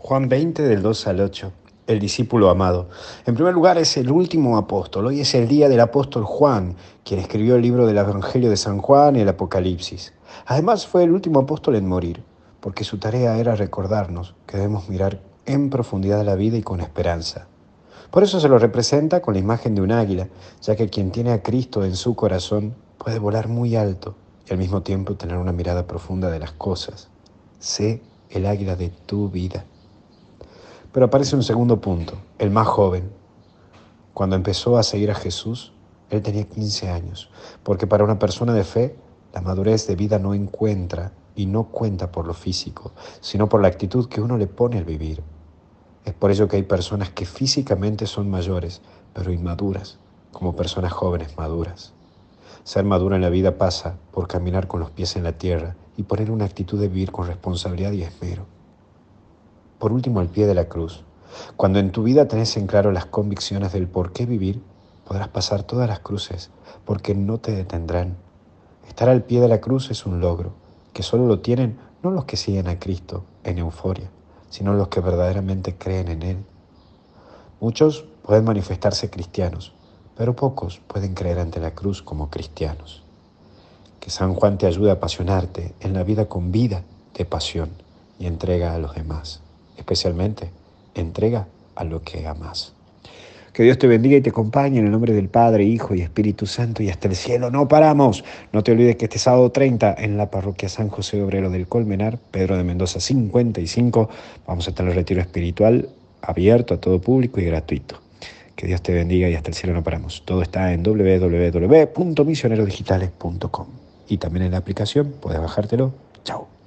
Juan 20 del 2 al 8, el discípulo amado. En primer lugar es el último apóstol. Hoy es el día del apóstol Juan, quien escribió el libro del Evangelio de San Juan y el Apocalipsis. Además fue el último apóstol en morir, porque su tarea era recordarnos que debemos mirar en profundidad la vida y con esperanza. Por eso se lo representa con la imagen de un águila, ya que quien tiene a Cristo en su corazón puede volar muy alto y al mismo tiempo tener una mirada profunda de las cosas. Sé el águila de tu vida. Pero aparece un segundo punto, el más joven. Cuando empezó a seguir a Jesús, él tenía 15 años, porque para una persona de fe, la madurez de vida no encuentra y no cuenta por lo físico, sino por la actitud que uno le pone al vivir. Es por ello que hay personas que físicamente son mayores, pero inmaduras, como personas jóvenes maduras. Ser madura en la vida pasa por caminar con los pies en la tierra y poner una actitud de vivir con responsabilidad y esmero. Por último, al pie de la cruz. Cuando en tu vida tenés en claro las convicciones del por qué vivir, podrás pasar todas las cruces, porque no te detendrán. Estar al pie de la cruz es un logro, que solo lo tienen no los que siguen a Cristo en euforia, sino los que verdaderamente creen en Él. Muchos pueden manifestarse cristianos, pero pocos pueden creer ante la cruz como cristianos. Que San Juan te ayude a apasionarte en la vida con vida de pasión y entrega a los demás especialmente entrega a lo que amas. Que Dios te bendiga y te acompañe en el nombre del Padre, Hijo y Espíritu Santo y hasta el cielo. No paramos. No te olvides que este sábado 30 en la parroquia San José Obrero del Colmenar, Pedro de Mendoza 55, vamos a tener el retiro espiritual abierto a todo público y gratuito. Que Dios te bendiga y hasta el cielo no paramos. Todo está en www.misionerodigitales.com y también en la aplicación. Puedes bajártelo. Chao.